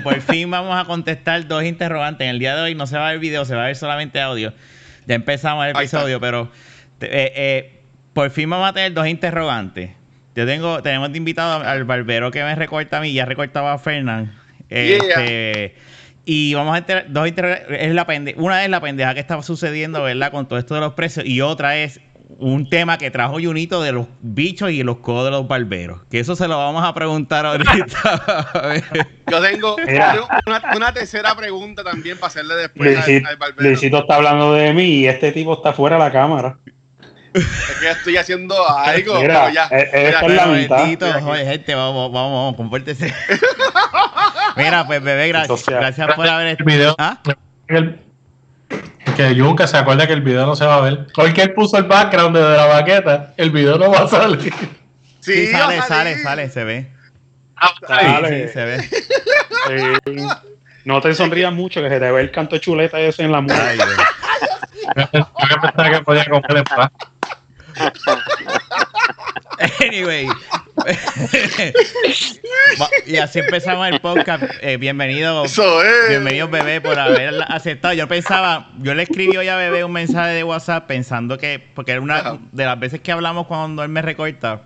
Por fin vamos a contestar dos interrogantes. En el día de hoy no se va a ver video, se va a ver solamente audio. Ya empezamos el episodio, pero eh, eh, por fin vamos a tener dos interrogantes. Yo tengo, tenemos de invitado al barbero que me recorta a mí, ya recortaba a Fernán. Este, y vamos a tener dos interrogantes. Es la una es la pendeja que estaba sucediendo, ¿verdad? Con todo esto de los precios. Y otra es un tema que trajo Junito de los bichos y los codos de los barberos. Que eso se lo vamos a preguntar ahorita. Yo tengo una, tercera pregunta también para hacerle después al, barbero. Luisito está hablando de mí y este tipo está fuera de la cámara. Es que estoy haciendo algo, Mira, ya. Es, es la mitad. gente, vamos, vamos, vamos, compórtese. Mira, pues bebé, gracias, gracias por haber... Video, ¿Ah? Que Junca se acuerda que el video no se va a ver. Hoy que él puso el background de la baqueta, el video no va a salir. Sí, sale, sale, sale, se ve. Ah, sale. Sí, se ve. No te sonrías mucho, que se te ve el canto chuleta ese en la música. Yo pensaba que podía comer en paz. Anyway. y así empezamos el podcast. Eh, bienvenido. Bienvenido, bebé, por haber aceptado. Yo pensaba, yo le escribí hoy a bebé un mensaje de WhatsApp pensando que, porque era una de las veces que hablamos cuando él me recorta.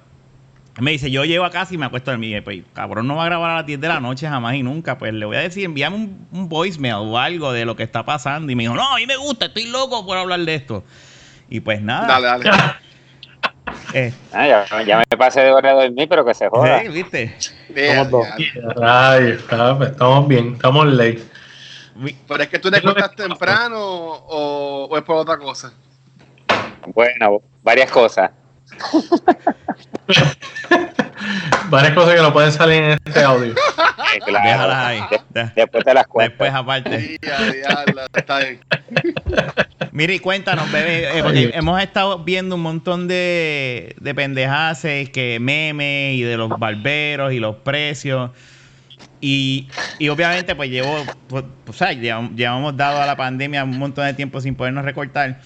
Me dice, yo llego a casa y me acuesto a dormir. Pues, cabrón, no va a grabar a las 10 de la noche jamás y nunca. Pues le voy a decir, envíame un, un voicemail o algo de lo que está pasando. Y me dijo, no, a mí me gusta, estoy loco por hablar de esto. Y pues nada. Dale, dale. Eh. Ah, ya, me pasé de hora de dormir, pero que se joda. Sí, ¿viste? Estamos dos. estamos bien, estamos late. Pero es que tú te cuentas temprano o, es por otra cosa. Bueno, varias cosas. varias cosas que no pueden salir en este audio. Déjalas ahí. después te las cuento. Después aparte. Mire, cuéntanos, bebé, eh, porque hemos estado viendo un montón de, de pendejaces, que memes y de los barberos y los precios. Y, y obviamente, pues llevo, pues, o sea, llevamos dado a la pandemia un montón de tiempo sin podernos recortar.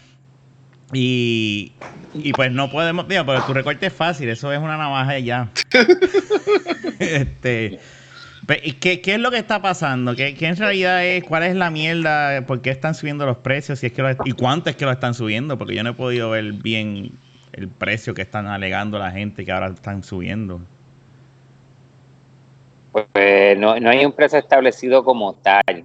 Y, y pues no podemos, digo, pero tu recorte es fácil, eso es una navaja ya. este, ¿Qué, ¿Qué es lo que está pasando? ¿Qué, ¿Qué, en realidad es? ¿Cuál es la mierda? ¿Por qué están subiendo los precios? Si es que ¿Y cuánto es que lo están subiendo? Porque yo no he podido ver bien el precio que están alegando la gente que ahora están subiendo. Pues no, no hay un precio establecido como tal.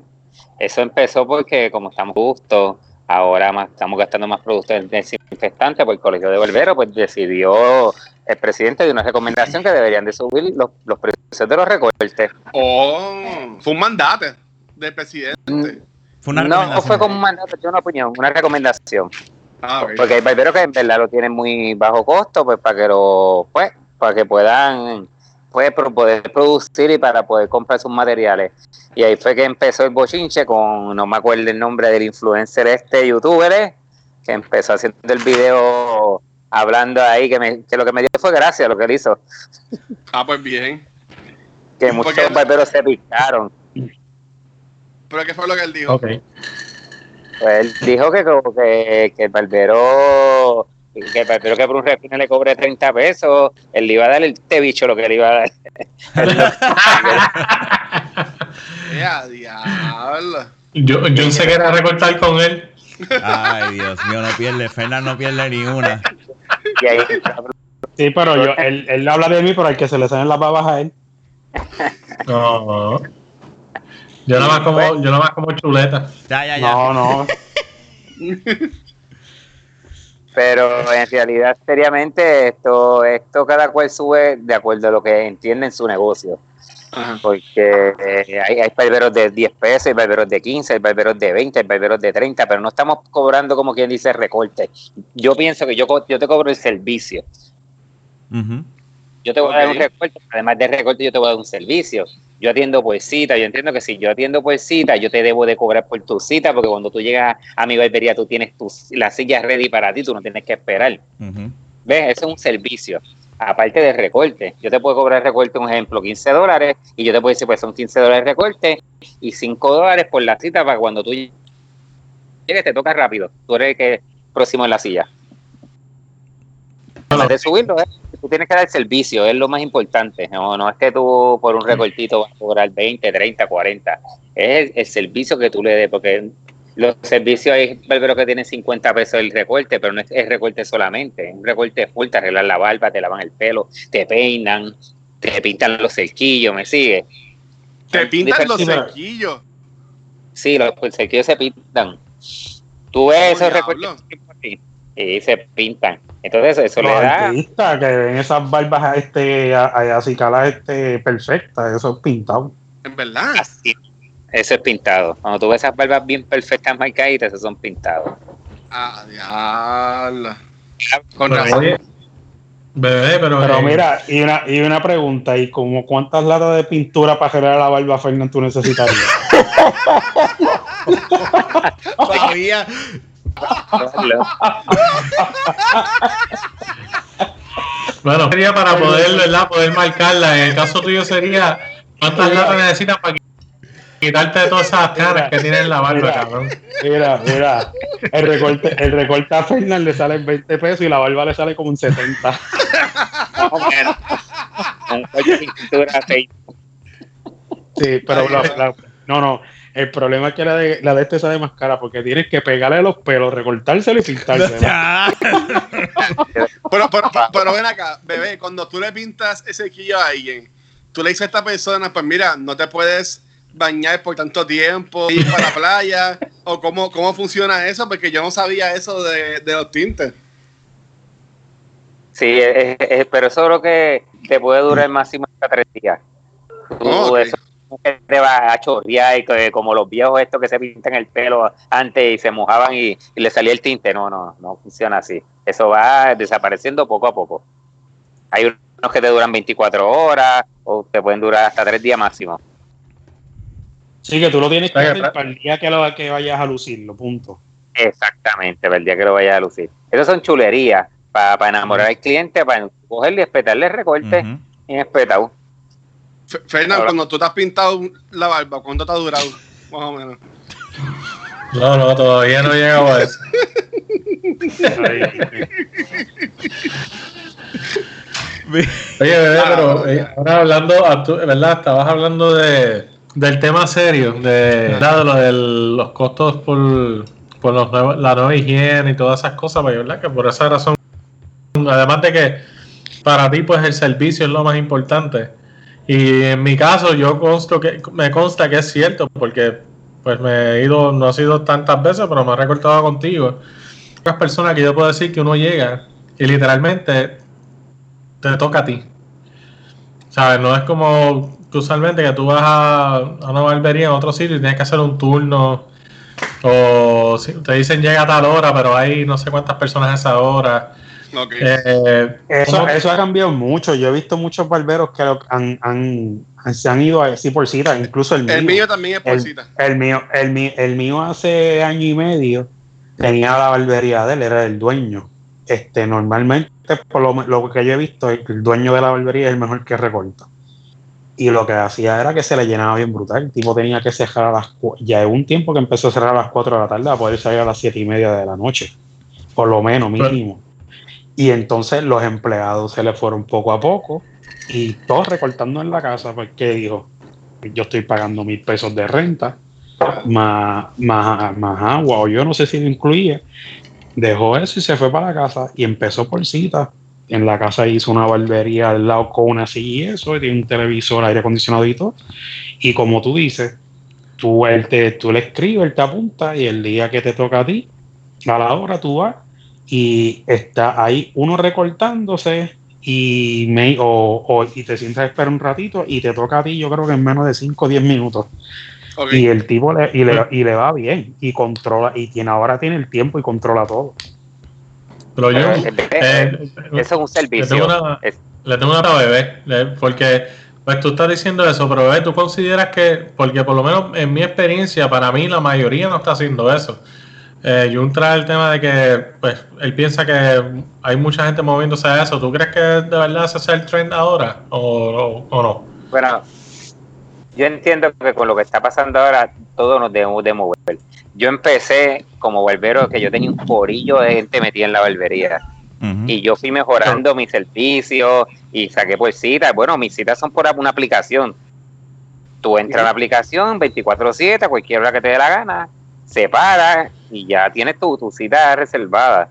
Eso empezó porque como estamos justos, ahora más, estamos gastando más productos desinfectantes, pues el Colegio de Volvero pues decidió el presidente de una recomendación que deberían de subir los, los precios de los recortes. Oh, fue un mandato del presidente. Fue una no, fue como un mandato, fue una opinión, una recomendación. Ah, Porque hay barberos que en verdad lo tienen muy bajo costo, pues para que lo, pues, para que puedan pues, poder producir y para poder comprar sus materiales. Y ahí fue que empezó el bochinche con, no me acuerdo el nombre del influencer este youtuber, que empezó haciendo el video hablando ahí, que, me, que lo que me dio fue gracia lo que él hizo. Ah, pues bien. Que muchos barberos se picaron. ¿Pero qué fue lo que él dijo? Pues él dijo que, que, que el barbero que el barbero que por un refino le cobre 30 pesos, él le iba a dar el té bicho lo que le iba a dar. ¡Ya, diablo! Yo, yo sé que era recortar con él. Ay, Dios mío, no pierde, Fernando no pierde ni una. Sí, pero yo, él, él habla de mí, pero hay que se le salen las babas a él. No. Yo nada más como, yo nada más como chuleta. Ya, ya, ya. No, no. Pero en realidad, seriamente, esto, esto cada cual sube de acuerdo a lo que entiende en su negocio. Porque eh, hay, hay barberos de 10 pesos, hay barberos de 15, hay barberos de 20, hay barberos de 30, pero no estamos cobrando como quien dice recorte. Yo pienso que yo, yo te cobro el servicio. Yo te voy a dar un recorte, además de recorte, yo te voy a dar un servicio. Yo atiendo por cita, yo entiendo que si yo atiendo por cita, yo te debo de cobrar por tu cita, porque cuando tú llegas a mi barbería, tú tienes tu, la silla ready para ti, tú no tienes que esperar. ¿Ves? Eso es un servicio aparte del recorte. Yo te puedo cobrar recorte, un ejemplo, 15 dólares, y yo te puedo decir, pues son 15 dólares de recorte y 5 dólares por la cita para cuando tú llegues, te toca rápido. Tú eres el que próximo en la silla. de subirlo, ¿eh? Tú tienes que dar servicio, es lo más importante. No, no es que tú por un recortito vas a cobrar 20, 30, 40. Es el, servicio que tú le des, porque los servicios hay barberos que tienen 50 pesos el recorte, pero no es, el recorte solamente. Es un recorte full, te arreglan la barba, te lavan el pelo, te peinan, te pintan los cerquillos, ¿me sigue? ¿Te pintan los cerquillos? Sí, los cerquillos se pintan. Tú ves esos recortes y se pintan. Entonces eso le da. que ven esas barbas este, así calas este, perfectas, eso es pintado. En verdad. Eso es pintado. Cuando tú ves esas barbas bien perfectas marcaditas, esos son pintados. Ah, diablo. Con razón. Bebé, pero, pero mira, y una, y una pregunta, ¿y como cuántas latas de pintura para generar la barba Fernando tú necesitarías? Todavía, bueno, sería para poder, ¿verdad? Poder marcarla. En el caso tuyo sería cuántas latas necesitas para quitarte todas esas caras que tiene en la barba, mira, cabrón. Mira, mira. El recorte, el recorte a Fernández le sale en 20 pesos y la barba le sale como un 70. Sí, pero no, no. El problema es que la de, la de este sale más cara porque tienes que pegarle los pelos, recortárselo y pintárselo. pero, pero, pero, ven acá, bebé, cuando tú le pintas ese quillo a alguien, tú le dices a esta persona, pues mira, no te puedes bañar por tanto tiempo, ir para la playa, o cómo, cómo funciona eso, porque yo no sabía eso de, de los tintes. Sí, pero eso creo que te puede durar máximo hasta tres días. Tú, eso te va a chorrear y como los viejos estos que se pintan el pelo antes y se mojaban y, le salía el tinte. No, no, no funciona así. Eso va desapareciendo poco a poco. Hay unos que te duran 24 horas o te pueden durar hasta 3 días máximo. Sí, que tú lo tienes que hacer para el día que, lo, que vayas a lucirlo, punto. Exactamente, para el día que lo vayas a lucir. Esas son chulerías para, enamorar al cliente, para cogerle y espetarle el recorte y espetado. Fernando, cuando tú te has pintado la barba, ¿cuánto te ha durado? Más o menos. No, no, todavía no he llegado a eso. Oye, bebé, ah, pero eh, ahora hablando, ¿verdad? Estabas hablando de, del tema serio, de, lo de los costos por, por los la nueva higiene y todas esas cosas, pues, ¿verdad? Que por esa razón, además de que para ti, pues el servicio es lo más importante y en mi caso, yo consto que, me consta que es cierto, porque pues me he ido, no ha sido tantas veces, pero me he recortado contigo. Otras personas que yo puedo decir que uno llega y literalmente te toca a ti. ¿Sabes? No es como usualmente que tú vas a, una barbería en otro sitio y tienes que hacer un turno. O te dicen llega a tal hora, pero hay no sé cuántas personas a esa hora. Eh, eso, eso, ha cambiado mucho. Yo he visto muchos barberos que han, han, se han ido así por cita, incluso el mío. El mío también es por cita. El mío, el, mío, el mío hace año y medio tenía la barbería de él, era el dueño. Este, normalmente, por lo, que yo he visto, el dueño de la barbería es el mejor que recorta. Y lo que hacía era que se le llenaba bien brutal. El tipo tenía que cerrar a las Ya un tiempo que empezó a cerrar a las 4 de la tarde a poder salir a las 7 y media de la noche. Por lo menos, mínimo. Y entonces los empleados se le fueron poco a poco y todos recortando en la casa porque dijo, yo estoy pagando mil pesos de renta, más, más, más agua, o yo no sé si lo incluía. Dejó eso y se fue para la casa y empezó por cita. En la casa hizo una barbería al lado con una silla y eso, y tiene un televisor, aire acondicionado y todo. Y como tú dices, tú, él te, tú le escribes, él te apunta y el día que te toca a ti, a la hora tú vas y está ahí uno recortándose y, me, o, y te sientas a esperar un ratito y te toca a ti, yo creo que en menos de 5 o 10 minutos. Y el tipo le, y, le, y le va bien y controla, y tiene ahora tiene el tiempo y controla todo. Pero yo, eh, eh, eso es un servicio. Le tengo una, bebé, porque pues tú estás diciendo eso, pero bebé, tú consideras que, porque por lo menos en mi experiencia, para mí la mayoría no está haciendo eso. Eh, Jun trae el tema de que pues, él piensa que hay mucha gente moviéndose a eso. ¿Tú crees que de verdad ese es el trend ahora o, no? Bueno, yo entiendo que con lo que está pasando ahora todos nos debemos de mover. Yo empecé como barbero que yo tenía un porillo de gente metida en la barbería Y yo fui mejorando mi servicio y saqué por cita. Bueno, mis citas son por una aplicación. Tú entras a la aplicación 24-7, cualquier hora que te dé la gana, se para y ya tienes tu, tu cita reservada.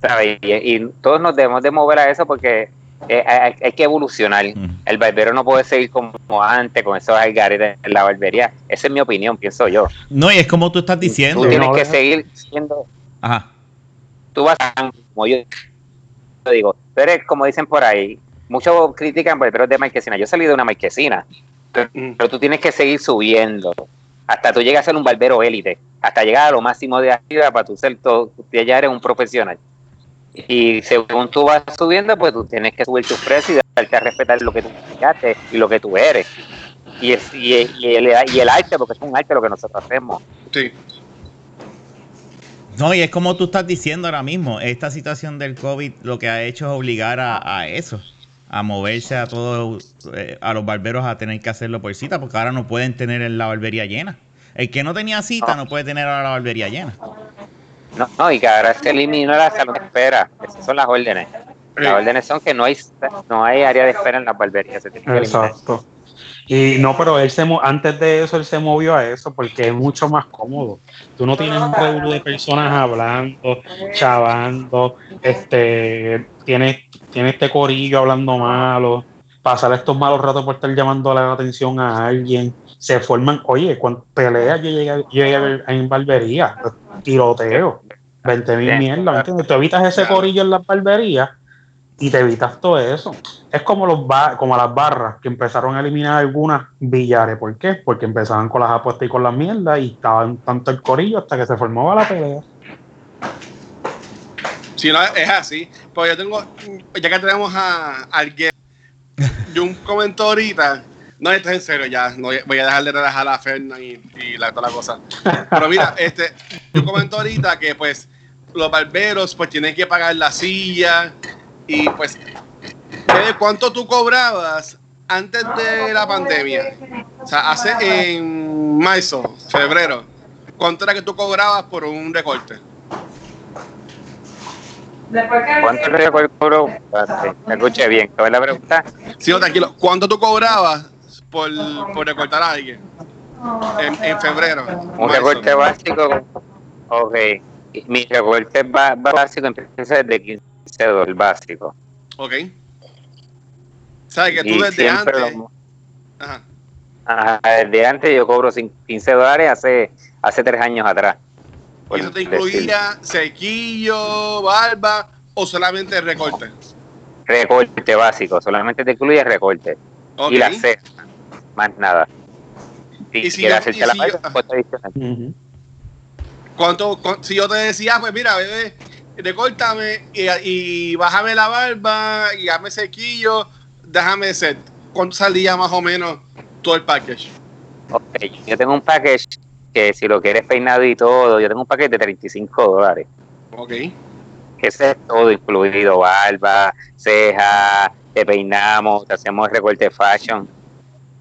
¿sabes? Y, todos nos debemos de mover a eso porque eh, hay, que evolucionar. El barbero no puede seguir como antes con esos algares en la barbería. Esa es mi opinión, pienso yo. No, y es como tú estás diciendo. Tú tienes que seguir siendo. Ajá. Tú vas a, como yo digo, tú eres como dicen por ahí, muchos critican barberos de marquesina. Yo salí de una marquesina, pero, tú tienes que seguir subiendo hasta tú llegas a ser un barbero élite, hasta llegar a lo máximo de arriba para tú ser todo, ya eres un profesional. Y según tú vas subiendo, pues tú tienes que subir tus precios y darte a respetar lo que tú llegaste y lo que tú eres. Y, es, y, el, y el arte, porque es un arte lo que nosotros hacemos. Sí. No, y es como tú estás diciendo ahora mismo, esta situación del COVID lo que ha hecho es obligar a, eso, a moverse a todos, eh, a los barberos a tener que hacerlo por cita, porque ahora no pueden tener la barbería llena. El que no tenía cita no puede tener ahora la barbería llena. No, no, y que ahora se eliminó la salud de espera. Esas son las órdenes. Las órdenes son que no hay no hay área de espera en las barberías. Exacto. Y no, pero él se antes de eso él se movió a eso porque es mucho más cómodo. Tú no tienes un revuelo de personas hablando, chavando, este, tienes, tienes este corillo hablando malo, pasar estos malos ratos por estar llamando la atención a alguien. Se forman, oye, cuando peleas yo llegué, yo llegué en barbería, tiroteo, 20 mil mierda, ¿entiendes? Tú evitas ese corillo en las barberías y te evitas todo eso. Es como los como las barras que empezaron a eliminar algunas billares. ¿Por qué? Porque empezaban con las apuestas y con las mierdas y estaban tanto el corillo hasta que se formaba la pelea. Si no, es así. Pues yo tengo, ya que tenemos a alguien, yo un comento ahorita, no, esto es en serio ya, no voy a dejar de relajar a Fernan y, y la, toda la cosa. Pero mira, este, yo comento ahorita que pues los barberos pues tienen que pagar la silla, y pues, ¿cuánto tú cobrabas antes de la pandemia? O sea, hace en marzo, febrero, ¿cuánto era que tú cobrabas por un recorte? ¿Cuánto recorte Me escuché bien, ¿cuál es la pregunta? Sí, no, tranquilo. ¿Cuánto tú cobrabas por, por recortar a alguien en, febrero? Un recorte básico. Ok. Mi recorte básico empieza desde 15 dólares básico. Ok. ¿Sabes que tú desde antes? Ajá. desde antes yo cobro 15 dólares hace, hace tres años atrás. ¿Y eso te incluía sequillo, barba o solamente recorte? Recorte básico, solamente te incluye recorte. Y la ceja, más nada. Si, si quieres hacerte la barba, pues ¿Cuánto, si yo te decía, pues mira, bebé, recórtame y, y bájame la barba y hazme sequillo, déjame set. ¿Cuánto salía más o menos todo el package? Ok, yo tengo un package que si lo quieres peinado y todo, yo tengo un package de 35 dólares. Ok. Que ese es todo incluido, barba, ceja, te peinamos, te hacemos el recorte fashion.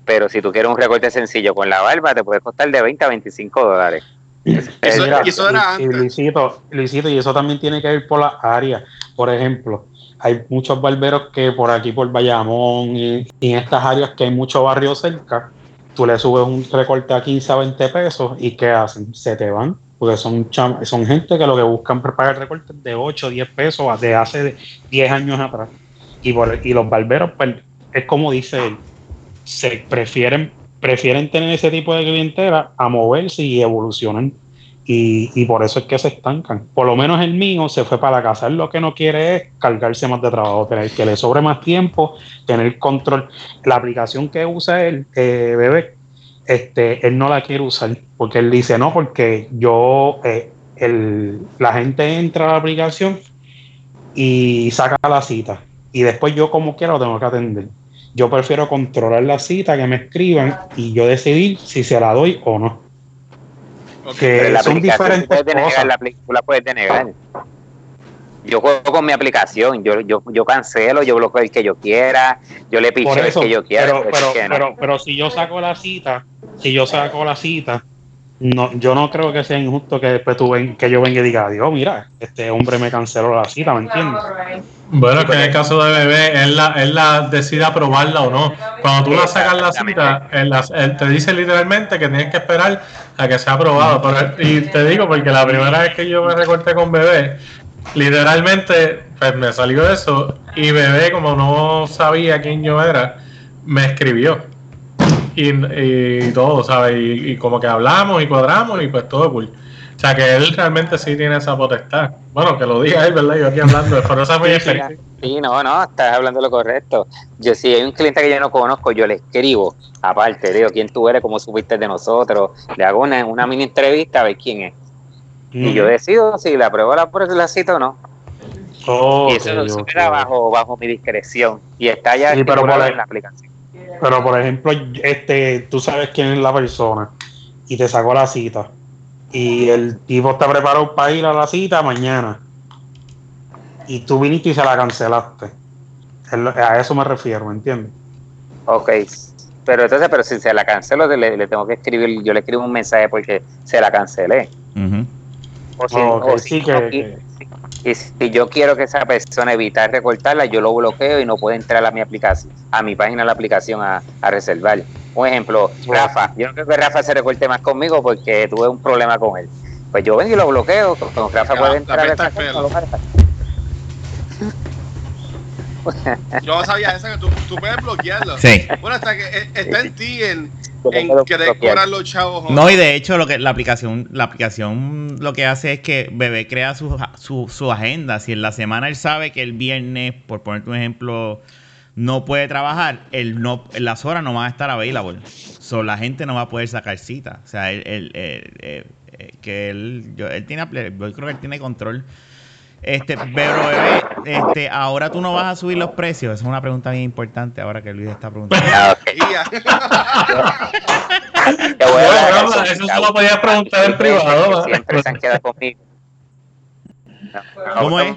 Pero si tú quieres un recorte sencillo con la barba, te puede costar de 20 a 25 dólares. Eso, eso era y, Luisito, y eso también tiene que ver por las áreas. Por ejemplo, hay muchos barberos que por aquí, por Bayamón y, en estas áreas que hay mucho barrio cerca, tú le subes un recorte a 15 a 20 pesos y ¿qué hacen? Se te van. Porque son, son gente que lo que buscan pagar recortes de 8 o 10 pesos de hace 10 años atrás. Y, por, y los barberos, pues, es como dice él, se prefieren prefieren tener ese tipo de clientela a moverse y evolucionar. Y, por eso es que se estancan. Por lo menos el mío se fue para la casa. Él lo que no quiere es cargarse más de trabajo, tener que le sobre más tiempo, tener control. La aplicación que usa él, eh, bebé, este, él no la quiere usar porque él dice no, porque yo, eh, el, la gente entra a la aplicación y saca la cita y después yo como quiera lo tengo que atender yo prefiero controlar la cita, que me escriban y yo decidir si se la doy o no. Que la son diferentes cosas. la película puede denegar. Yo juego con mi aplicación, yo, yo, yo cancelo, yo bloqueo el que yo quiera, yo le picho el que yo quiera. Pero, pero, pero, pero, si yo saco la cita, si yo saco la cita, no, yo no creo que sea injusto que después tú ven, que yo venga y diga, Dios, mira, este hombre me canceló la cita, ¿me entiendes? Bueno, que en el caso de bebé, él la, él la decide aprobarla o no. Cuando tú la sacas la cita, él, te dice literalmente que tienes que esperar a que sea aprobado. y te digo, porque la primera vez que yo me recorté con bebé, literalmente pues me salió eso y bebé, como no sabía quién yo era, me escribió y, todo, ¿sabes? Y, como que hablamos y cuadramos y pues todo cool. O sea, que él realmente sí tiene esa potestad. Bueno, que lo diga él, ¿verdad? Yo aquí hablando, pero esa muy Sí, no, no, estás hablando lo correcto. Yo, si hay un cliente que yo no conozco, yo le escribo, aparte, digo, quién tú eres, cómo supiste de nosotros, le hago una, una mini entrevista a ver quién es. Y yo decido si le apruebo la, la cita o no. y eso lo bajo, bajo mi discreción. Y está ya en la aplicación. Pero por ejemplo, este, tú sabes quién es la persona y te sacó la cita. Y el tipo está preparado para ir a la cita mañana. Y tú viniste y se la cancelaste. A eso me refiero, ¿me entiendes? Ok. Pero entonces, pero si se la cancelo, le, tengo que escribir, yo le escribo un mensaje porque se la cancelé. O si, que, y si yo quiero que esa persona evitar recortarla, yo lo bloqueo y no puede entrar a mi aplicación, a mi página de la aplicación a, reservar. Un ejemplo, Rafa. Yo no creo que Rafa se recorte más conmigo porque tuve un problema con él. Pues yo vengo y lo bloqueo. Con Rafa puede entrar a esa Yo sabía eso que tú, tú puedes bloquearlo. Sí. Bueno, hasta que eh, está en ti en, en los chavos. No, y de hecho lo que la aplicación, la aplicación lo que hace es que Bebé crea su, su, su agenda. Si en la semana él sabe que el viernes, por ponerte un ejemplo, no puede trabajar, él no, las horas no van a estar available. So, la gente no va a poder sacar cita. O sea, él, él, eh, que él, yo, él tiene, yo creo que él tiene control este, pero bebé, este, ahora tú no vas a subir los precios. Esa es una pregunta bien importante ahora que Luis está preguntando. eso se lo podías preguntar en privado. Siempre se han quedado conmigo. ¿Cómo es?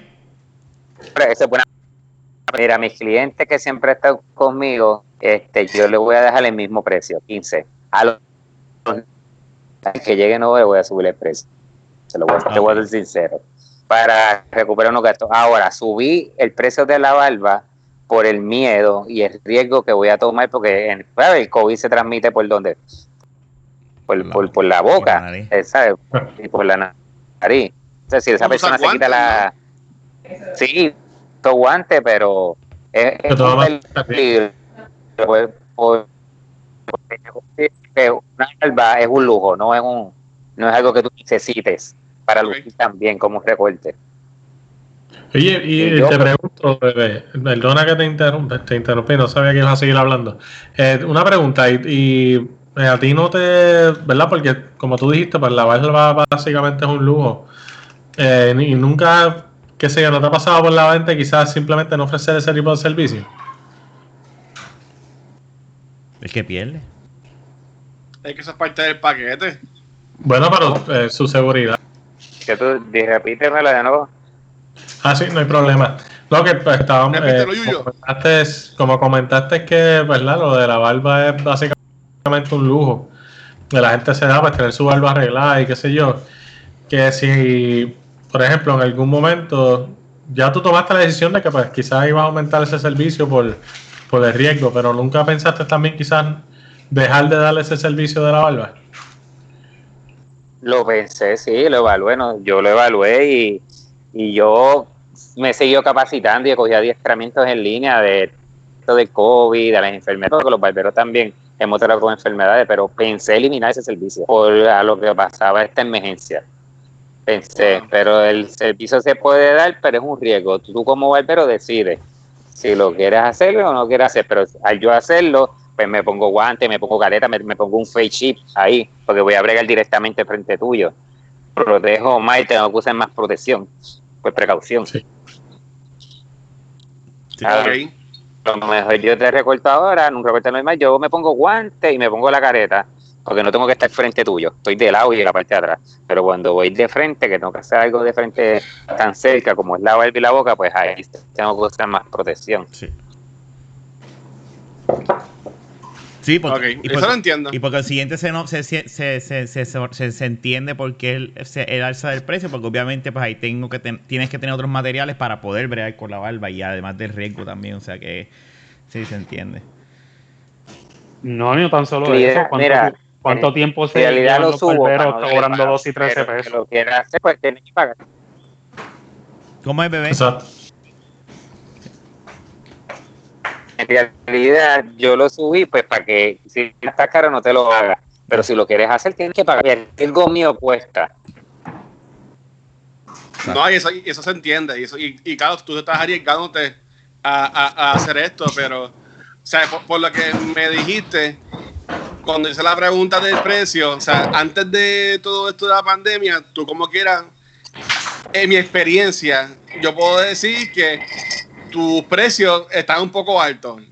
Esa es buena. Mira, mis clientes que siempre están conmigo, este, yo le voy a dejar el mismo precio, 15. A los que lleguen hoy voy a subir el precio. Se lo voy a, te voy a ser sincero para recuperar unos gastos. Ahora, subí el precio de la barba por el miedo y el riesgo que voy a tomar porque en, el COVID se transmite por dónde? Por, por, la boca, ¿sabes? Y por la nariz. O sea, si esa persona se quita la... Sí, todo guante, pero es, es un peligro. una barba es un lujo, no es un no es algo que tú necesites para lucir también como recorte. Oye, y, te pregunto, bebé, perdona que te interrumpa, te interrumpí, no sabía que ibas a seguir hablando. Eh, una pregunta, y, eh, a ti no te, ¿verdad? Porque como tú dijiste, pues la barba básicamente es un lujo. Eh, y nunca, qué sé yo, no te ha pasado por la mente quizás simplemente no ofrecer ese tipo de servicio. El que pierde. Es que eso es parte del paquete. Bueno, pero su seguridad que tú, repítemelo de nuevo. Ah, sí, no hay problema. Lo que pues, estábamos, eh, como, comentaste, como comentaste que, ¿verdad? Lo de la barba es básicamente un lujo. Que la gente se da para tener su barba arreglada y qué sé yo. Que si, por ejemplo, en algún momento ya tú tomaste la decisión de que pues quizás iba a aumentar ese servicio por, por el riesgo, pero nunca pensaste también quizás dejar de darle ese servicio de la barba. Lo pensé, sí, lo evalué, no, yo lo evalué y, y yo me he seguido capacitando y he cogido adiestramientos en línea de esto de COVID, de las enfermedades, porque los barberos también hemos tratado con enfermedades, pero pensé eliminar ese servicio por a lo que pasaba esta emergencia. Pensé, pero el servicio se puede dar, pero es un riesgo. Tú como barbero decides si lo quieres hacer o no quieres hacer, pero al yo hacerlo, pues me pongo guante, me pongo careta, me, pongo un face chip ahí, porque voy a bregar directamente frente tuyo. Protejo más y tengo que usar más protección, pues precaución. Sí. Lo mejor yo te recorto ahora, en un recorte normal, yo me pongo guante y me pongo la careta, porque no tengo que estar frente tuyo, estoy de lado y de la parte de atrás. Pero cuando voy de frente, que tengo que hacer algo de frente tan cerca como es la barba y la boca, pues ahí tengo que usar más protección. Sí. Sí, porque, y eso lo entiendo. Y porque el siguiente se, no, se, se, se, se, se entiende por qué el, el, alza del precio, porque obviamente pues ahí tengo que tienes que tener otros materiales para poder bregar con la barba y además del riesgo también, o sea que sí se entiende. No, no tan solo eso. ¿Cuánto, mira, ¿cuánto tiempo se realidad lo subo cobrando 2 y 13 pesos? lo quieras hacer, pues tienes que pagar. ¿Cómo es, bebé? Exacto. En realidad, yo lo subí pues para que si está caro no te lo haga. Pero si lo quieres hacer, tienes que pagar. El mío cuesta. No, y eso, eso se entiende. Y, eso, y, y claro, tú estás arriesgándote a, a, a hacer esto, pero, o sea, por, lo que me dijiste, cuando hice la pregunta del precio, o sea, antes de todo esto de la pandemia, tú como quieras, en mi experiencia, yo puedo decir que tus precios están un poco altos.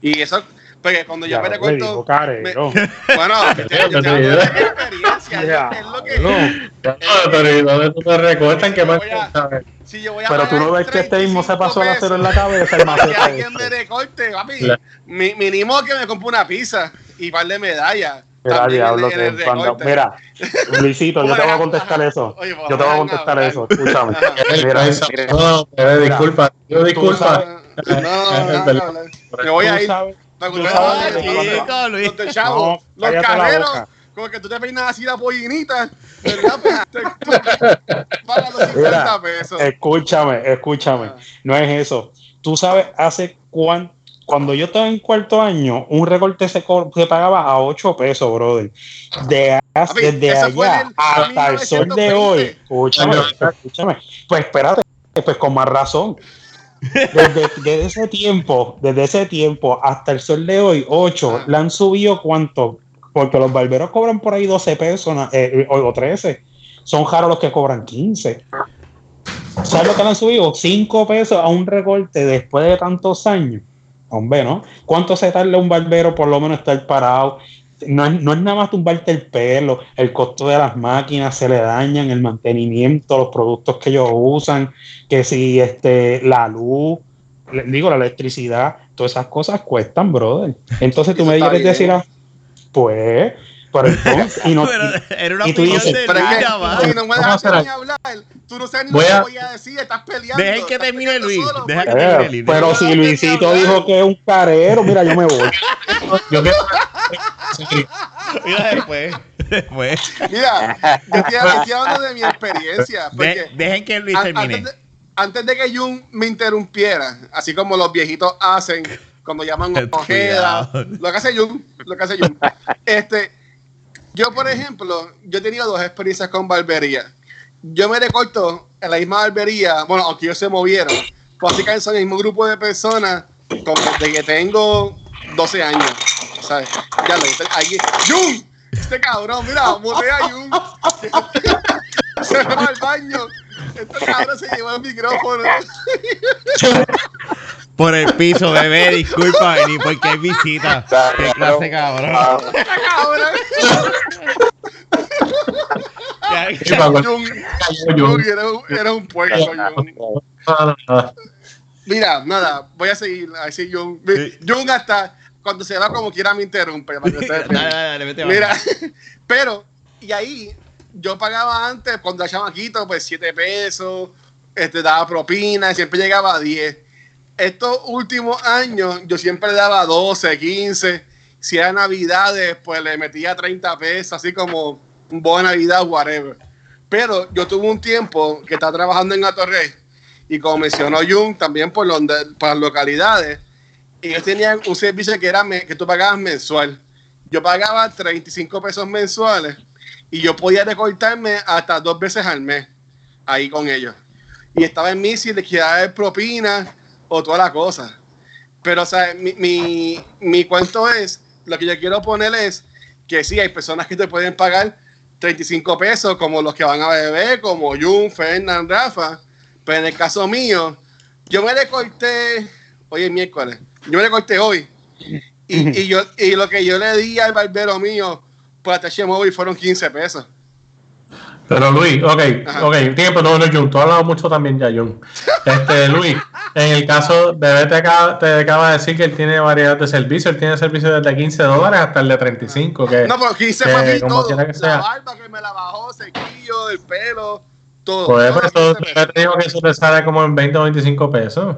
Y eso, porque cuando yo me recuerdo. Me, bueno, yo, te hablo de mi experiencia. es lo que. No, pero ¿y dónde tú te recuerdas que más si yo voy a Pero tú no ves que este mismo se pasó el acero en la cabeza, el Que alguien me recorte, papi. Mi, mínimo que me compre una pizza y par de medallas. Mira, diablo, que cuando, mira, Luisito, yo te voy a contestar eso. yo te voy a contestar eso, escúchame. Mira, no, disculpa, yo disculpa. No, no, no, me voy a ir. Los chavos, los carreros, como que tú te peinas así la pollinita, ¿verdad? Paga los 50 pesos. Escúchame, escúchame. No es eso. Tú sabes hace cuánto cuando yo estaba en cuarto año, un recorte se, se pagaba a 8 pesos, brother. De, desde allá hasta el sol de hoy. Escúchame, escúchame. Pues espérate, pues con más razón. Desde, ese tiempo, desde ese tiempo hasta el sol de hoy, 8, ah. le han subido cuánto, porque los barberos cobran por ahí 12 pesos eh, o 13. Son raros los que cobran 15. ¿Sabes lo que le han subido? 5 pesos a un recorte después de tantos años. Hombre, ¿no? ¿Cuánto se tarda un barbero por lo menos estar parado? No es, no es nada más tumbarte el pelo, el costo de las máquinas se le dañan, el mantenimiento, los productos que ellos usan, que si este, la luz, digo, la electricidad, todas esas cosas cuestan, brother. Entonces tú me quieres decir, ah, pues, pero entonces, y no, era una opinión de pero es no me dejas ni hablar. Tú no sabes ni voy lo que voy a decir, estás peleando. Dejen que termine Luis. Deja que eh, termine Luis. Pero si Luisito dijo que es un carero, mira, yo me voy. yo me... Mira después. después. Mira, yo estoy, hablando de mi experiencia. De, dejen que Luis termine. Antes de, antes de que Jun me interrumpiera, así como los viejitos hacen cuando llaman Ojeda, lo que hace Jun, lo que hace Jun. Este, yo, por ejemplo, yo he tenido dos experiencias con barbería. Yo me recorto en la misma barbería, bueno, aunque ellos se movieron, básicamente son el mismo grupo de personas como de que tengo 12 años. ¿Sabes? Ya lo hice. Ahí. ¡Jun! Este cabrón, mira, mueve a Jun. se va al baño. Este cabrón se llevó el micrófono. Por el piso, bebé, disculpa, ni porque hay visita. Qué clase cabrón. cabrón. Era un puerco, Mira, nada, voy a seguir. Así Jung. Jung hasta cuando se va como quiera me interrumpe. Mira, pero, y ahí yo pagaba antes, cuando era chamaquito, pues 7 pesos, este, daba propina, siempre llegaba a 10 estos últimos años yo siempre daba 12, 15. Si era Navidades, pues le metía 30 pesos, así como bono Navidad, whatever. Pero yo tuve un tiempo que estaba trabajando en Atorrey y como mencionó Jung, también por, donde, por las localidades, ellos tenían un servicio que, era que tú pagabas mensual. Yo pagaba 35 pesos mensuales y yo podía recortarme hasta dos veces al mes ahí con ellos. Y estaba en mí si les quedaba propina o toda la cosa. Pero, o sea, mi, mi, mi cuento es, lo que yo quiero poner es que sí, hay personas que te pueden pagar 35 pesos, como los que van a beber, como Jun, Fernand, Rafa. Pero en el caso mío, yo me recorté, hoy es miércoles, yo me recorté hoy. Y, y, yo, y lo que yo le di al barbero mío por atache móvil fueron 15 pesos. Pero Luis, ok, ok, tiempo, no, no, Jun, tú has hablado mucho también ya, Jun. Este, Luis, en el caso de te acaba, te acaba de decir que él tiene variedad de servicios, él tiene servicios desde 15 dólares hasta el de 35. Que, no, pero 15 para mí todo, la barba que me la bajó, sequillo, el pelo, todo. Pues, pues todo te digo que eso te sale como en 20 o 25 pesos.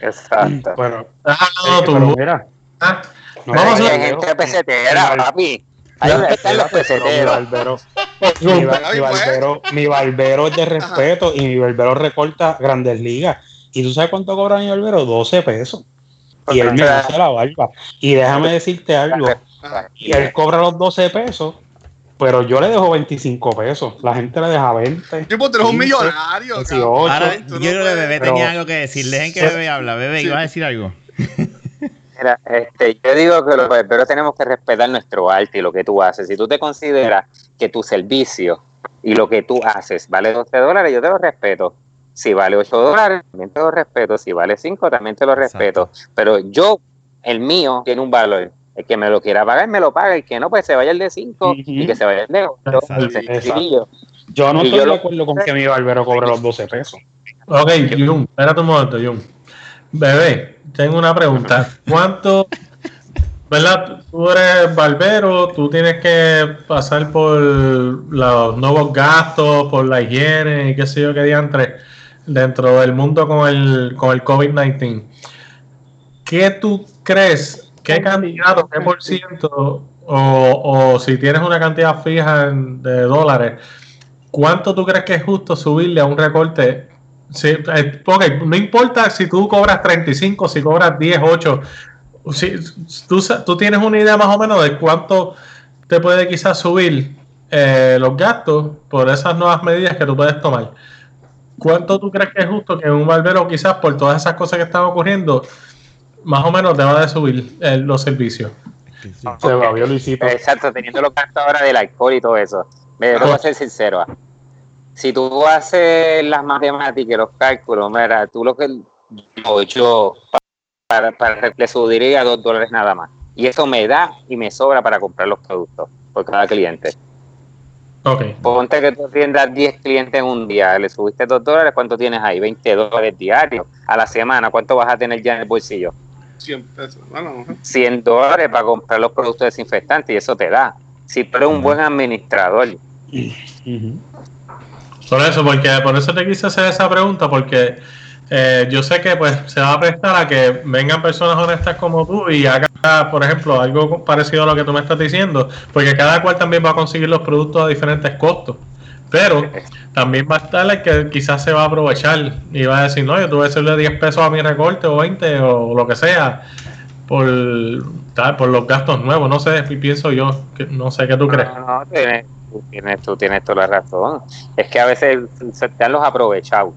Exacto. Bueno, déjalo tú. Mira, ah, vamos a ver. gente pesetera, papi. Ahí están los peseteros. Mi, barbero, mi barbero es de respeto y mi barbero recorta grandes ligas. ¿Y tú sabes cuánto cobra mi barbero? 12 pesos. Y él me hace la barba. Y déjame decirte algo. Y él cobra los 12 pesos, pero yo le dejo 25 pesos. La gente le deja 20. Tipo, tú eres un millonario. 18, Ahora, yo creo que Bebé tenía algo que decir. Dejen que Bebé habla. Bebé, iba a decir algo. Mira, este, yo digo que los barberos tenemos que respetar nuestro arte y lo que tú haces. Si tú te consideras que tu servicio y lo que tú haces vale 12 dólares, yo te lo respeto. Si vale 8 dólares, también te lo respeto. Si vale 5, también te lo respeto. Pero yo, el mío, tiene un valor. El que me lo quiera pagar, me lo paga. El que no, pues se vaya el de 5 y que se vaya el de 8. Yo no estoy de acuerdo con que mi barbero cobre los 12 pesos. Ok, Jun, espérate un momento, Jun. Bebé, tengo una pregunta. ¿Cuánto, verdad? Tú eres barbero, tú tienes que pasar por los nuevos gastos, por la higiene y qué sé yo qué diantre dentro del mundo con el, con el COVID-19. ¿Qué tú crees? ¿Qué cantidad o qué por ciento o, o si tienes una cantidad fija de dólares, ¿cuánto tú crees que es justo subirle a un recorte Sí, eh, no importa si tú cobras 35, si cobras 10, 8, si, tú, tú, tienes una idea más o menos de cuánto te puede quizás subir eh, los gastos por esas nuevas medidas que tú puedes tomar. ¿Cuánto tú crees que es justo que un barbero quizás por todas esas cosas que están ocurriendo, más o menos te va a subir eh, los servicios? Exacto, teniendo los gastos ahora del alcohol y todo eso. Me voy a ser sincero. Ah si tú haces las matemáticas y los cálculos, mira, tú lo que yo, para, para, le subiría dos dólares nada más. Y eso me da y me sobra para comprar los productos por cada cliente. Okay. Ponte que tú atiendas 10 clientes en un día, le subiste 2 dólares, ¿cuánto tienes ahí? 20 dólares diarios a la semana, ¿cuánto vas a tener ya en el bolsillo? 100 pesos, bueno, 100 dólares para comprar los productos desinfectantes y eso te da. Si tú eres un buen administrador. Por eso, porque por eso te quise hacer esa pregunta, porque eh, yo sé que pues se va a prestar a que vengan personas honestas como tú y haga, por ejemplo, algo parecido a lo que tú me estás diciendo, porque cada cual también va a conseguir los productos a diferentes costos. Pero también va a estar el que quizás se va a aprovechar y va a decir, no, yo tuve que hacerle 10 pesos a mi recorte o 20 o lo que sea por, por los gastos nuevos. No sé, pienso yo, no sé qué tú crees tú tienes, tú tienes toda la razón. Es que a veces han los aprovechados.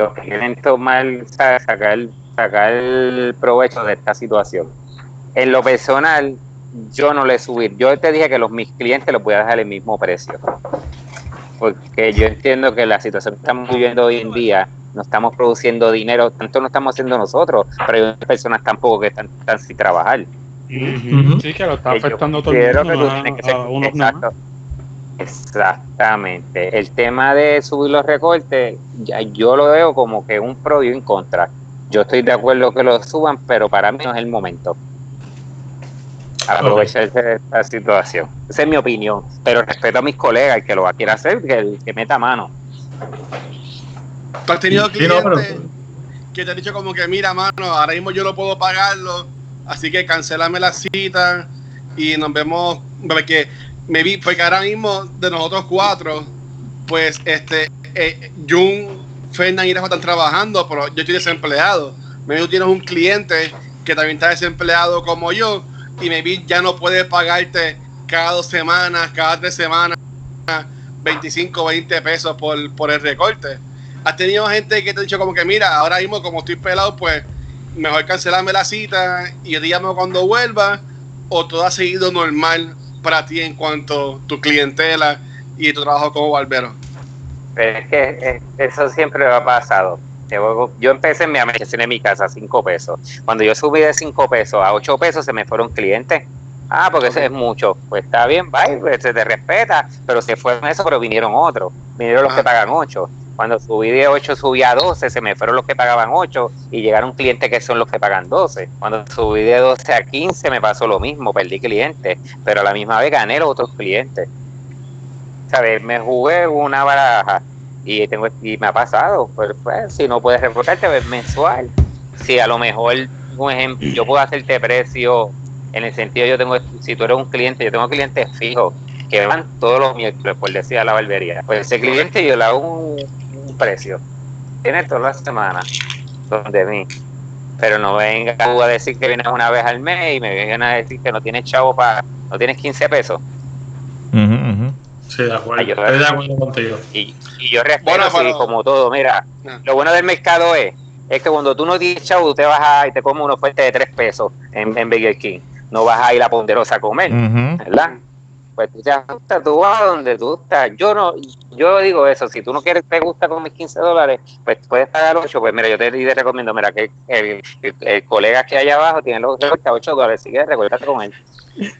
Los que quieren tomar, sacar, sacar el provecho de esta situación. En lo personal, yo no le subí. Yo te dije que los mis clientes los voy a dejar el mismo precio. Porque yo entiendo que la situación que estamos viviendo hoy en día, no estamos produciendo dinero, tanto no estamos haciendo nosotros, pero hay personas tampoco que están, sin trabajar. Sí, que lo está afectando todo el mundo. Exactamente. El tema de subir los recortes, ya yo lo veo como que un pro y un contra. Yo estoy de acuerdo que lo suban, pero para mí no es el momento. Aprovecharse de esta situación. Esa es mi opinión. Pero respeto a mis colegas, el que lo va a querer hacer, que, que meta mano. ¿Tú has tenido clientes que te han dicho como que, mira, mano, ahora mismo yo no puedo pagarlo, así que cancelame la cita y nos vemos, porque me vi, porque ahora mismo de nosotros cuatro, pues este, eh, Jun, Fernan y Rafa están trabajando, pero yo estoy desempleado. Me vi, tienes un cliente que también está desempleado como yo, y me vi, ya no puede pagarte cada dos semanas, cada tres semanas, 25, 20 pesos por, por el recorte. Has tenido gente que te ha dicho como que, mira, ahora mismo como estoy pelado, pues mejor cancelarme la cita y yo te llamo cuando vuelva, o todo ha seguido normal para ti en cuanto a tu clientela y tu trabajo como barbero? Pero es que eh, eso siempre me ha pasado. Yo empecé en mi en mi casa a 5 pesos. Cuando yo subí de 5 pesos a 8 pesos se me fueron clientes. Ah, porque ese es mucho. Pues está bien, bye, pues, se te respeta, pero se fueron eso, pero vinieron otros. Vinieron los que pagan 8. Cuando subí de 8 subí a 12, se me fueron los que pagaban 8 y llegaron clientes que son los que pagan 12. Cuando subí de 12 a 15 me pasó lo mismo, perdí clientes, pero a la misma vez gané los otros clientes. ¿Sabes? Me jugué una baraja y tengo y me ha pasado. Pues, si no puedes reportarte, pues mensual. Si a lo mejor, un ejemplo, yo puedo hacerte precio en el sentido, yo tengo, si tú eres un cliente, yo tengo clientes fijos que van todos los miércoles, por decir a la barbería. Pues ese cliente yo le hago un, precio. Tiene toda la semana donde mí. Pero no venga a decir que vienes una vez al mes y me vengan a decir que no tienes chavo para, no tienes 15 pesos. Sí, de acuerdo. Estoy de acuerdo contigo. Y, yo respeto, como todo, mira, ah. lo bueno del mercado es, es que cuando tú no tienes chavo, usted vas y te comes una oferta de 3 pesos en, en Burger King no vas a ir a Ponderosa a comer, ¿verdad? Pues tú te ajustas, tú vas a donde tú estás. Yo no, yo digo eso, si tú no quieres, te gusta comer 15 dólares, pues puedes pagar 8, pues mira, yo te, te recomiendo, mira, que el, el, colega que hay abajo tiene los 8 dólares, si quieres, recuérdate con él.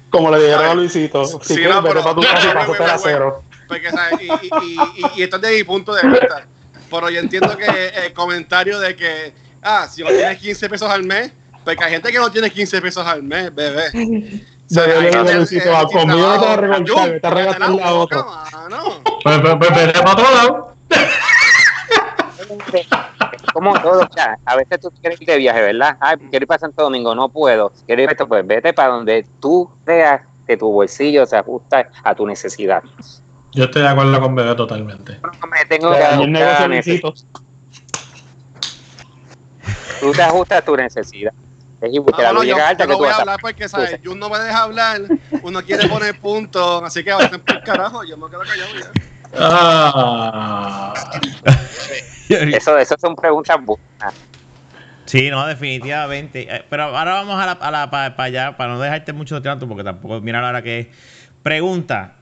Como le dijeron a Luisito, si quieres, no, para tu casa y a cero. Porque, ¿sabes? Y, y, y, esto es de mi punto de vista. Pero yo entiendo que el comentario de que, ah, si no tienes 15 pesos al mes, porque hay gente que no tiene 15 pesos al mes, bebé. Se ve conmigo no te va a regalar, te regalar la otra. Pues, pues, pues, vete para otro lado. Como todo, o sea, a veces tú quieres ir de viaje, ¿verdad? Ay, quiero ir para Santo Domingo, no puedo. Quiero ir a esto, pues vete para donde tú veas que tu bolsillo se ajusta a tu necesidad. Yo estoy de acuerdo con Bebé totalmente. No me tengo que ajustar Tú te ajustas a tu necesidad. Es igual, no, no, yo, yo no voy a hablar porque, ¿sabes? Jun no me deja hablar, uno quiere poner punto, así que va a ser por carajo, yo me quedo callado ya. Ah. eso, eso son preguntas buenas. Sí, no, definitivamente. Eh, pero ahora vamos a la, a la para allá, para no dejarte mucho de porque tampoco, mira la hora que es. Pregunta,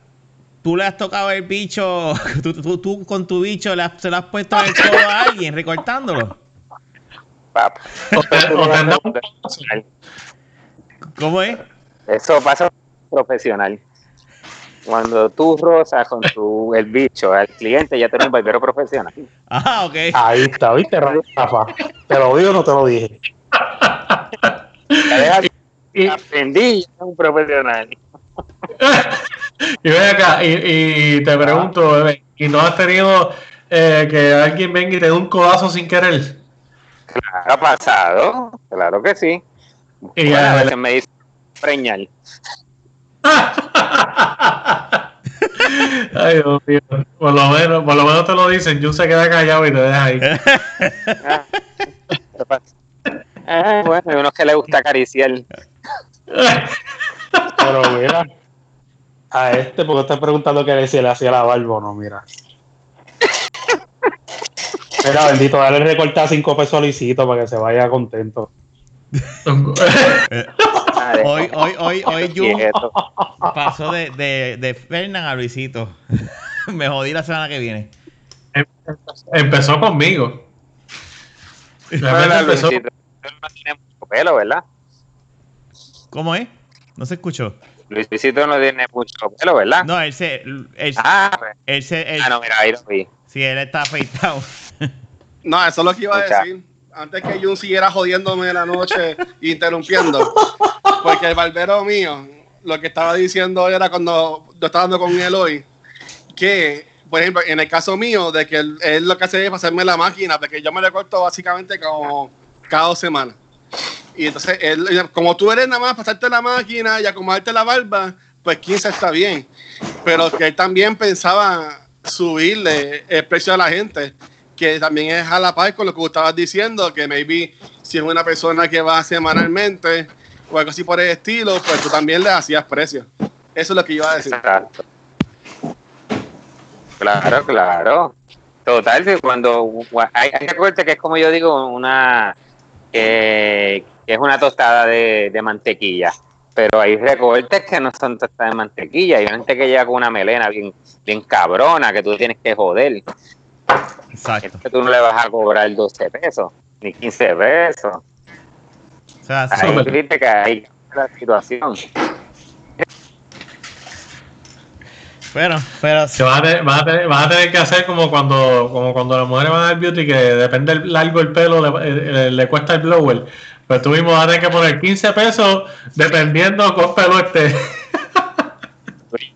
¿tú le has tocado el bicho, tú, tú, tú con tu bicho le has, se lo has puesto en el codo a alguien recortándolo? ¿Cómo es? Eso pasa profesional. Cuando tú rozas con tu, el bicho al cliente, ya tienes un barbero profesional. Ah, ok. Ahí está, ¿viste, Rafa? ¿Te lo digo o no te lo dije? y, aprendí, un profesional. y ven acá, y, te pregunto, bebé, ¿y no has tenido eh, que alguien venga y te dé un codazo sin querer? Claro, ha pasado, claro que sí. Y a veces me dice preñal. Ay, Dios mío. Por lo menos, por lo menos te lo dicen. Yo se queda callado y te deja ahí. ah, bueno, hay unos que le gusta acariciar. Pero mira, a este, porque estás preguntando que si le hacía la barba o no, mira. Mira, bendito, dale recortar cinco pesos solicito para que se vaya contento. hoy, hoy, hoy, hoy yo pasó de, de, de Fernan a Luisito. Me jodí la semana que viene. Empezó conmigo. empezó. No tiene mucho pelo, ¿verdad? ¿Cómo es? No se escuchó. Luisito no tiene mucho pelo, ¿verdad? No, él se. Él, ah, él se. Él, ah, no, mira, ahí lo vi. Sí, él está afeitado. No, eso es lo que iba a decir. Antes que Jun siguiera jodiéndome la noche, interrumpiendo. Porque el barbero mío, lo que estaba diciendo era cuando yo estaba hablando con él hoy, que, por ejemplo, en el caso mío, de que él, lo que hace es pasarme la máquina, porque yo me le corto básicamente como cada dos semanas. Y entonces, él, como tú eres nada más pasarte la máquina y acomodarte la barba, pues 15 está bien. Pero que él también pensaba subirle el precio a la gente que también es a la par con lo que estabas diciendo, que maybe si es una persona que va semanalmente o algo así por el estilo, pues tú también le hacías precio. Eso es lo que iba a decir. Exacto. Claro, claro. Total, cuando hay, hay que es como yo digo, una que, es una tostada de, mantequilla. Pero hay recortes que no son tostadas de mantequilla. Hay gente que llega con una melena bien, bien cabrona que tú tienes que joder. Exacto. que tú no le vas a cobrar 12 pesos, ni 15 pesos. O sea, ahí viste que ahí la situación. Bueno, pero. Se va a, tener, va, a tener, va a, tener, que hacer como cuando, como cuando las mujeres van al beauty, que depende del largo el pelo, le, le, cuesta el blower. Pues tú mismo vas a tener que poner 15 pesos dependiendo con pelo este.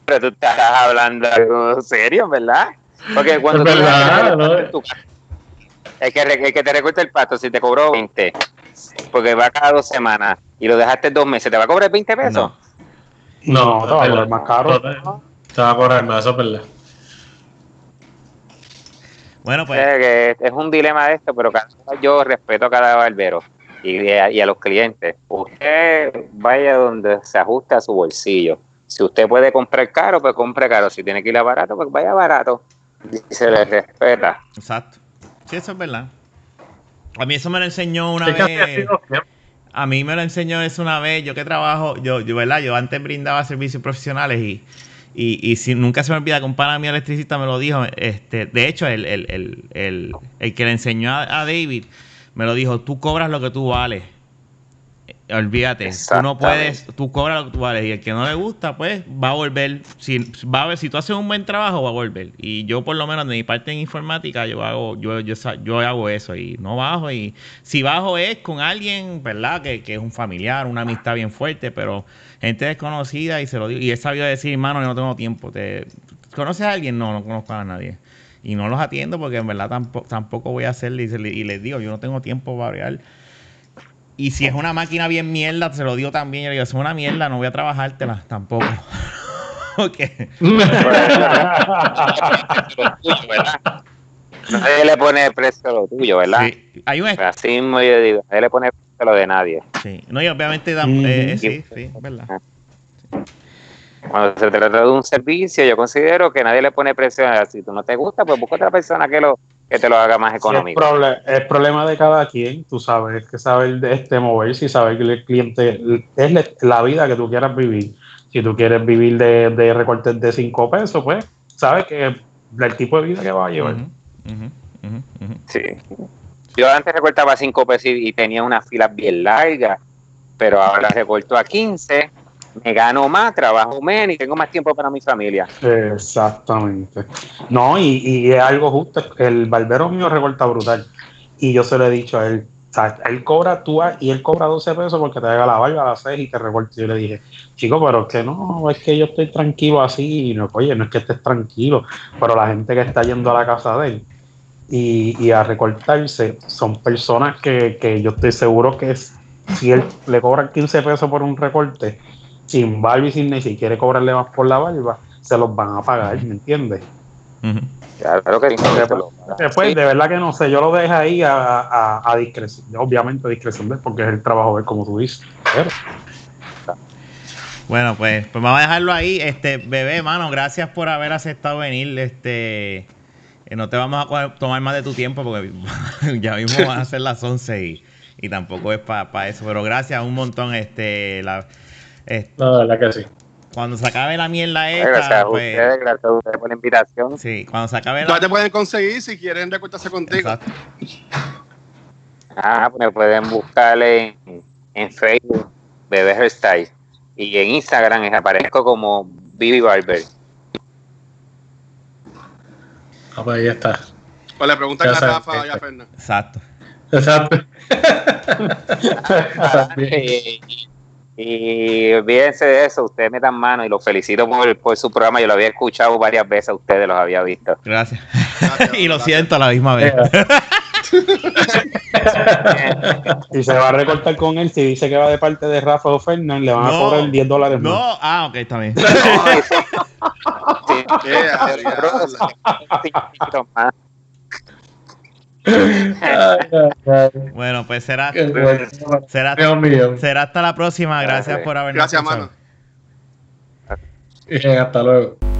Pero tú estás hablando algo serio, ¿verdad? Porque cuando es tú verdad, ¿no? el, que, el que te recorta el pasto, si te cobró 20, porque va cada dos semanas y lo dejaste dos meses, ¿te va a cobrar 20 pesos? No, no, te va a cobrar más caro. Te va a cobrar más, eso es verdad. Bueno, pues. Es, es un dilema de esto, pero yo respeto a cada barbero y, y a los clientes. Usted vaya donde se ajuste a su bolsillo si usted puede comprar caro, pues compre caro. Si tiene que ir a barato, pues vaya barato. Y se le respeta. Exacto. Sí, eso es verdad. A mí eso me lo enseñó una vez. A mí me lo enseñó eso una vez. Yo que trabajo, yo, yo ¿verdad? Yo antes brindaba servicios profesionales y, y, si nunca se me olvida que un pana mi electricista me lo dijo. Este, de hecho, el, el, el, el que le enseñó a David me lo dijo, tú cobras lo que tú vales. Olvídate, tú no puedes, tú cobras lo que tú vales y el que no le gusta, pues va a volver. Si, va a ver, si tú haces un buen trabajo, va a volver. Y yo, por lo menos, de mi parte en informática, yo hago, yo, yo, yo hago eso y no bajo. Y si bajo es con alguien, ¿verdad? Que, que es un familiar, una amistad bien fuerte, pero gente desconocida y se lo digo. Y he sabido decir, hermano, yo no tengo tiempo. ¿Te, ¿Conoces a alguien? No, no conozco a nadie y no los atiendo porque en verdad tampoco, tampoco voy a hacerle y, les digo, yo no tengo tiempo para variar y si es una máquina bien mierda, se lo digo también. Yo le digo, es una mierda, no voy a trabajártela tampoco. ok. Nadie le pone precio a lo tuyo, ¿verdad? Sí. Hay un... Así mismo yo digo, nadie le pone precio a lo de nadie. Sí, no, y obviamente da, eh, sí, sí, verdad. Cuando se trata de un servicio, yo considero que nadie le pone precio. Si tú no te gusta, pues busca otra persona que lo, que te lo haga más económico. es, problema de cada quien, tú sabes, que saber de este moverse y saber que el cliente es la vida que tú quieras vivir. Si tú quieres vivir de, de recortes de 5 pesos, pues sabes que el tipo de vida que va a llevar. sí. Yo antes recortaba 5 pesos y, tenía unas filas bien largas, pero ahora recorto a 15 me gano más, trabajo menos y tengo más tiempo para mi familia. Exactamente. No, y, es algo justo. El barbero mío recorta brutal. Y yo se lo he dicho a él. él cobra tú y él cobra 12 pesos porque te haga la barba a las 6 y te recorta. Yo le dije, chico, pero es que no, es que yo estoy tranquilo así. Y no, oye, no es que estés tranquilo, pero la gente que está yendo a la casa de él y, a recortarse son personas que, que yo estoy seguro que si él le cobran 15 pesos por un recorte, sin barba y sin ni si quiere cobrarle más por la barba, se los van a pagar, ¿me entiendes? Claro que Después, de verdad que no sé, yo lo dejo ahí a, discreción, obviamente a discreción de porque es el trabajo de como tú dices. Bueno, pues, pues vamos a dejarlo ahí. Este, bebé, mano, gracias por haber aceptado venir. Este, eh, no te vamos a tomar más de tu tiempo porque ya mismo van a ser las 11 y, y tampoco es para eso. Pero gracias un montón. Este, la, este, no, la verdad que sí. Cuando se acabe la mierda esta. Gracias a pues, ustedes, gracias a ustedes por la invitación. Sí, cuando se acabe la. te pueden conseguir si quieren recortarse contigo. Exacto. Ah, pues me pueden buscar en, en Facebook, Bebé Hairstyle. Y en Instagram aparezco como Bibi Barber. Ah, pues ahí está. Pues le preguntan a Rafa y a Fernando. Exacto. Exacto. Y olvídense de eso, ustedes me dan mano y los felicito por, su programa. Yo lo había escuchado varias veces a ustedes, los había visto. Gracias. y lo siento a la misma vez. y se va a recortar con él. Si dice que va de parte de Rafa o Fernández, le van a cobrar 10 dólares más. No, ah, ok, está bien. Bueno, pues será, será, será hasta la próxima. Gracias por habernos Gracias, mano. hasta luego.